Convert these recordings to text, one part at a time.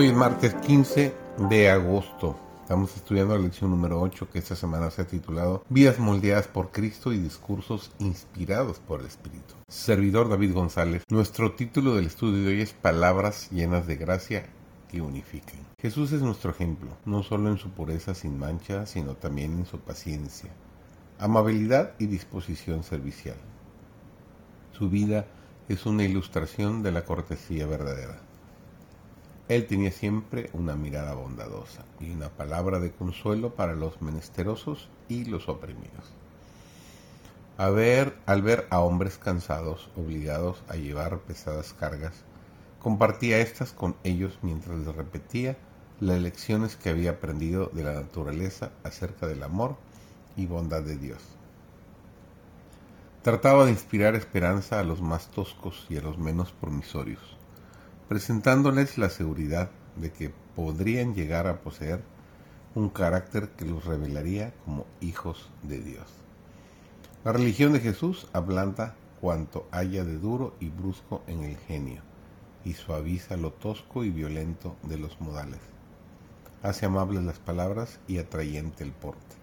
Hoy es martes 15 de agosto. Estamos estudiando la lección número 8 que esta semana se ha titulado Vidas moldeadas por Cristo y discursos inspirados por el Espíritu. Servidor David González, nuestro título del estudio de hoy es Palabras llenas de gracia que unifiquen. Jesús es nuestro ejemplo, no solo en su pureza sin mancha, sino también en su paciencia, amabilidad y disposición servicial. Su vida es una ilustración de la cortesía verdadera. Él tenía siempre una mirada bondadosa y una palabra de consuelo para los menesterosos y los oprimidos. A ver, al ver a hombres cansados, obligados a llevar pesadas cargas, compartía estas con ellos mientras les repetía las lecciones que había aprendido de la naturaleza acerca del amor y bondad de Dios. Trataba de inspirar esperanza a los más toscos y a los menos promisorios presentándoles la seguridad de que podrían llegar a poseer un carácter que los revelaría como hijos de Dios. La religión de Jesús ablanda cuanto haya de duro y brusco en el genio y suaviza lo tosco y violento de los modales. Hace amables las palabras y atrayente el porte.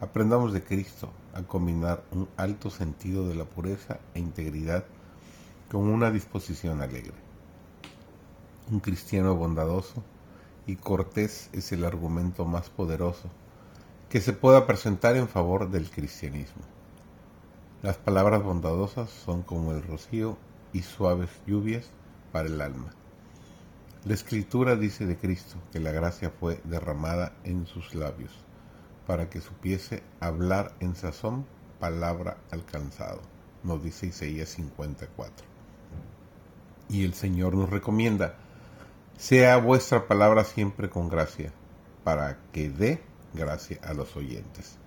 Aprendamos de Cristo a combinar un alto sentido de la pureza e integridad con una disposición alegre. Un cristiano bondadoso y cortés es el argumento más poderoso que se pueda presentar en favor del cristianismo. Las palabras bondadosas son como el rocío y suaves lluvias para el alma. La escritura dice de Cristo que la gracia fue derramada en sus labios para que supiese hablar en sazón palabra alcanzado, nos dice Isaías 54. Y el Señor nos recomienda sea vuestra palabra siempre con gracia, para que dé gracia a los oyentes.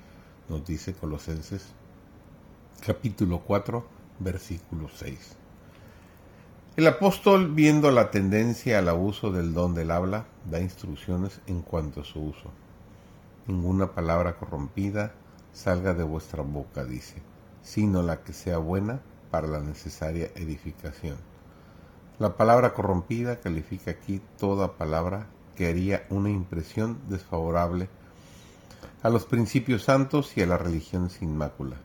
Nos dice Colosenses capítulo 4, versículo 6. El apóstol, viendo la tendencia al abuso del don del habla, da instrucciones en cuanto a su uso. Ninguna palabra corrompida salga de vuestra boca, dice, sino la que sea buena para la necesaria edificación la palabra corrompida califica aquí toda palabra que haría una impresión desfavorable a los principios santos y a la religión sin mácula,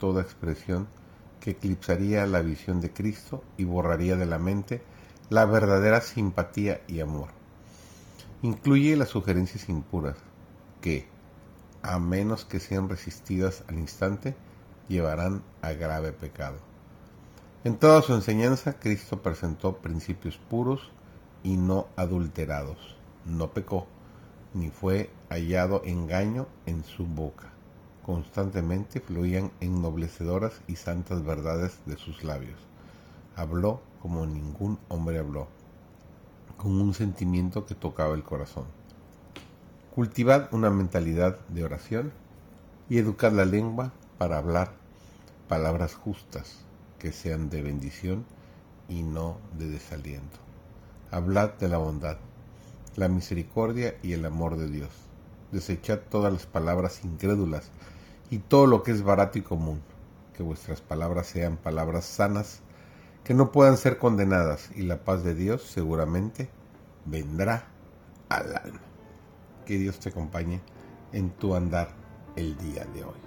toda expresión que eclipsaría la visión de Cristo y borraría de la mente la verdadera simpatía y amor. Incluye las sugerencias impuras que, a menos que sean resistidas al instante, llevarán a grave pecado. En toda su enseñanza, Cristo presentó principios puros y no adulterados. No pecó, ni fue hallado engaño en su boca. Constantemente fluían ennoblecedoras y santas verdades de sus labios. Habló como ningún hombre habló, con un sentimiento que tocaba el corazón. Cultivad una mentalidad de oración y educad la lengua para hablar palabras justas que sean de bendición y no de desaliento. Hablad de la bondad, la misericordia y el amor de Dios. Desechad todas las palabras incrédulas y todo lo que es barato y común. Que vuestras palabras sean palabras sanas, que no puedan ser condenadas, y la paz de Dios seguramente vendrá al alma. Que Dios te acompañe en tu andar el día de hoy.